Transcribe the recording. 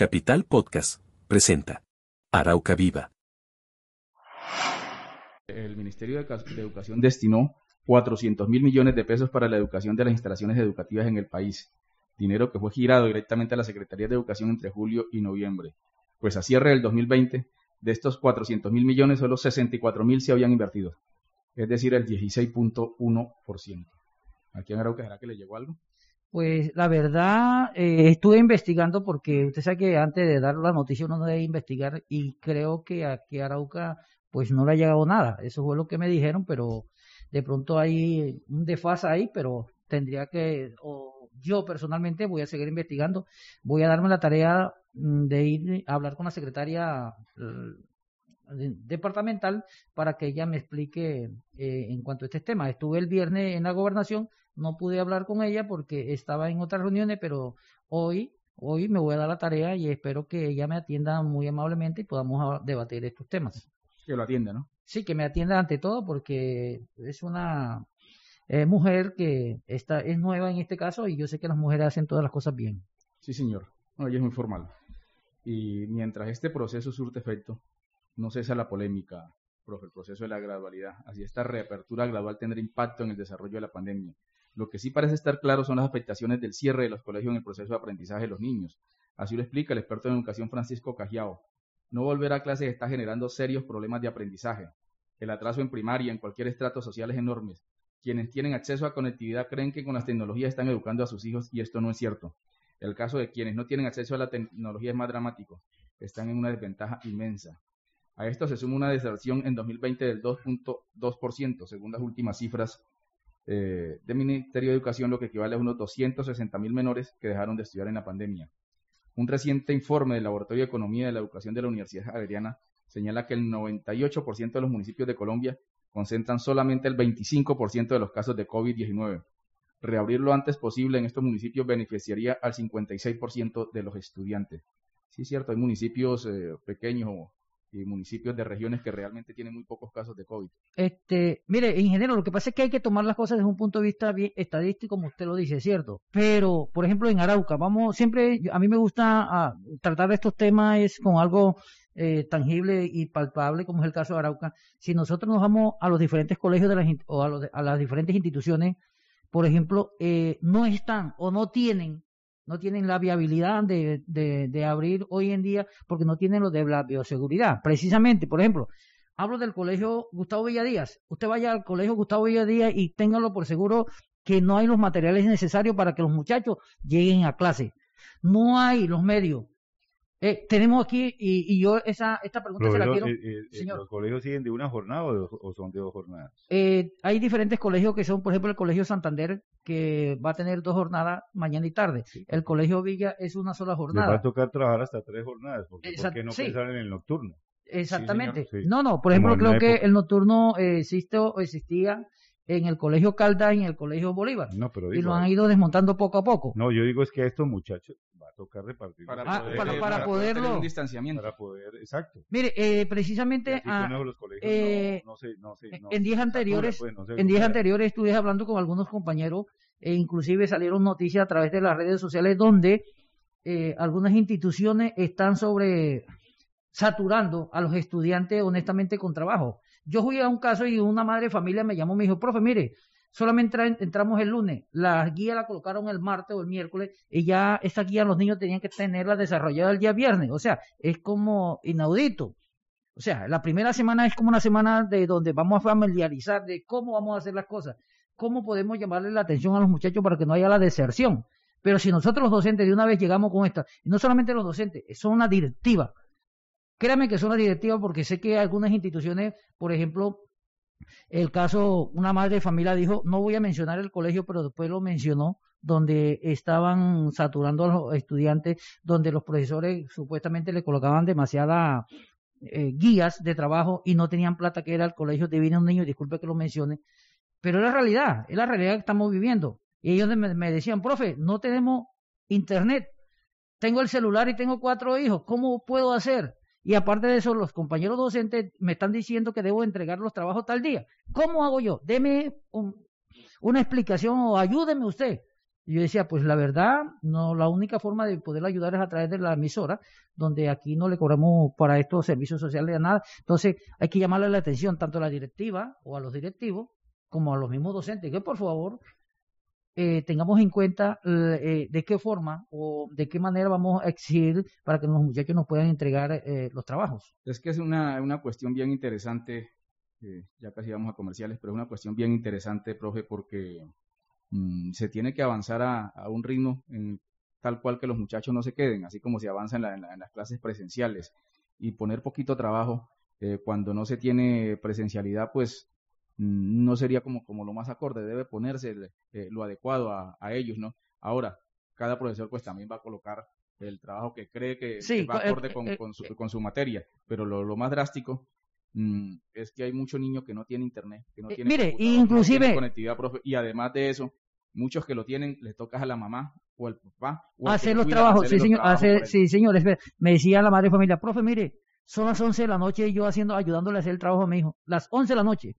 Capital Podcast presenta Arauca Viva. El Ministerio de Educa- de Educación destinó 400 mil millones de pesos para la educación de las instalaciones educativas en el país, dinero que fue girado directamente a la Secretaría de Educación entre julio y noviembre. Pues a cierre del 2020, de estos 400 mil millones, solo 64 mil se habían invertido, es decir, el 16.1%. Aquí en Arauca, ¿será que le llegó algo? Pues la verdad, eh, estuve investigando porque usted sabe que antes de dar la noticia uno debe investigar y creo que aquí a Arauca pues no le ha llegado nada. Eso fue lo que me dijeron, pero de pronto hay un desfase ahí, pero tendría que, o yo personalmente voy a seguir investigando, voy a darme la tarea mm, de ir a hablar con la secretaria de- departamental para que ella me explique eh, en cuanto a este tema. Estuve el viernes en la gobernación, no pude hablar con ella porque estaba en otras reuniones, pero hoy, hoy me voy a dar la tarea y espero que ella me atienda muy amablemente y podamos debatir estos temas. Que lo atienda, ¿no? Sí, que me atienda ante todo porque es una eh, mujer que está, es nueva en este caso y yo sé que las mujeres hacen todas las cosas bien. Sí, señor. No, ella es muy formal. Y mientras este proceso surte efecto, no cesa la polémica, profe, el proceso de la gradualidad. Así esta reapertura gradual tendrá impacto en el desarrollo de la pandemia. Lo que sí parece estar claro son las afectaciones del cierre de los colegios en el proceso de aprendizaje de los niños. Así lo explica el experto en educación Francisco Cajiao. No volver a clases está generando serios problemas de aprendizaje. El atraso en primaria, en cualquier estrato social es enorme. Quienes tienen acceso a conectividad creen que con las tecnologías están educando a sus hijos y esto no es cierto. El caso de quienes no tienen acceso a la tecnología es más dramático. Están en una desventaja inmensa. A esto se suma una deserción en 2020 del 2.2%, según las últimas cifras eh, del Ministerio de Educación, lo que equivale a unos 260 mil menores que dejaron de estudiar en la pandemia. Un reciente informe del Laboratorio de Economía de la Educación de la Universidad Javeriana señala que el 98% de los municipios de Colombia concentran solamente el 25% de los casos de COVID-19. Reabrir lo antes posible en estos municipios beneficiaría al 56% de los estudiantes. Sí, es cierto, hay municipios eh, pequeños o- y municipios de regiones que realmente tienen muy pocos casos de COVID. Este, mire, ingeniero, lo que pasa es que hay que tomar las cosas desde un punto de vista bien estadístico, como usted lo dice, ¿cierto? Pero, por ejemplo, en Arauca, vamos, siempre, a mí me gusta ah, tratar estos temas con algo eh, tangible y palpable, como es el caso de Arauca. Si nosotros nos vamos a los diferentes colegios de las, o a, los a las diferentes instituciones, por ejemplo, eh, no están o no tienen no tienen la viabilidad de, de, abrir hoy en día porque no tienen lo de la bioseguridad. Precisamente, por ejemplo, hablo del colegio Gustavo Villadías. Usted vaya al colegio Gustavo Villadías y téngalo por seguro que no hay los materiales necesarios para que los muchachos lleguen a clase. No hay los medios. Eh, tenemos aquí, y, y yo esa esta pregunta se la quiero. eh, eh, eh, señor. ¿Los colegios siguen de una jornada o, de o son de dos jornadas? Eh, hay diferentes colegios que son, por ejemplo, el Colegio Santander, que va a tener dos jornadas mañana y tarde. Sí. El Colegio Villa es una sola Les va a jornada. tocar trabajar hasta tres jornadas, porque ¿por Exacto, qué no sí. pensar en el nocturno? Exactamente. Sí. No, no, por ejemplo, creo que el nocturno eh, existe o existía en el Colegio Caldas y en el Colegio Bolívar. No, pero y digo, lo han ido desmontando poco a poco. no, yo digo es que a estos muchachos va a tocar repartir Para, Ah, poder, para- para poder tener poderlo- un distanciamiento. para poder, exacto. Mire, eh, precisamente ah, los colegios eh, no, no se, no se, no en días se anteriores, pues, no en días anteriores estuve hablando con algunos compañeros e inclusive salieron noticias a través de las redes sociales donde eh, algunas instituciones están sobre saturando a los estudiantes honestamente con trabajo. Yo fui a un caso y una madre de familia me llamó y me dijo, profe, mire, solamente entra- entramos el lunes, la guía la colocaron el martes o el miércoles y ya esa guía los niños tenían que tenerla desarrollada el día viernes. O sea, es como inaudito. O sea, la primera semana es como una semana de donde vamos a familiarizar de cómo vamos a hacer las cosas, cómo podemos llamarle la atención a los muchachos para que no haya la deserción. Pero si nosotros los docentes de una vez llegamos con esta, y no solamente los docentes, son una directiva. Créame que son una directiva porque sé que algunas instituciones, por ejemplo, el caso, una madre de familia dijo, no voy a mencionar el colegio, pero después lo mencionó, donde estaban saturando a los estudiantes, donde los profesores supuestamente le colocaban demasiada eh, guías de trabajo y no tenían plata que era el colegio de viene un niño, disculpe que lo mencione, pero es la realidad, es la realidad que estamos viviendo. Y ellos me decían, profe, no tenemos internet, tengo el celular y tengo cuatro hijos, ¿cómo puedo hacer? Y aparte de eso, los compañeros docentes me están diciendo que debo entregar los trabajos tal día. ¿Cómo hago yo? Deme un- una explicación o ayúdeme usted. Y yo decía, pues la verdad, no, la única forma de poder ayudar es a través de la emisora, donde aquí no le cobramos para estos servicios sociales a nada. Entonces, hay que llamarle la atención tanto a la directiva o a los directivos como a los mismos docentes, que por favor eh, tengamos en cuenta eh, de qué forma o de qué manera vamos a exigir para que los muchachos nos puedan entregar eh, los trabajos. Es que es una, una cuestión bien interesante, eh, ya casi vamos a comerciales, pero es una cuestión bien interesante, profe, porque mm, se tiene que avanzar a, a un ritmo en, tal cual que los muchachos no se queden, así como se avanza en, la, en, en las clases presenciales y poner poquito trabajo eh, cuando no se tiene presencialidad, pues no sería como, como lo más acorde, debe ponerse eh, lo adecuado a, a, ellos, ¿no? Ahora, cada profesor pues también va a colocar el trabajo que cree que, sí, que va acorde eh, con, eh, con, su, con, su, materia, pero lo, lo más drástico mmm, es que hay muchos niños que no tienen internet, que no tienen, mire, inclusive no tienen conectividad, profe, y además de eso, muchos que lo tienen, le tocas a la mamá o al papá. O hacer los trabajos, sí, señor, hacer, sí, señor. Me decía la madre de familia, profe, mire, son las 11 de la noche y yo haciendo, ayudándole a hacer el trabajo a mi hijo. Las 11 de la noche.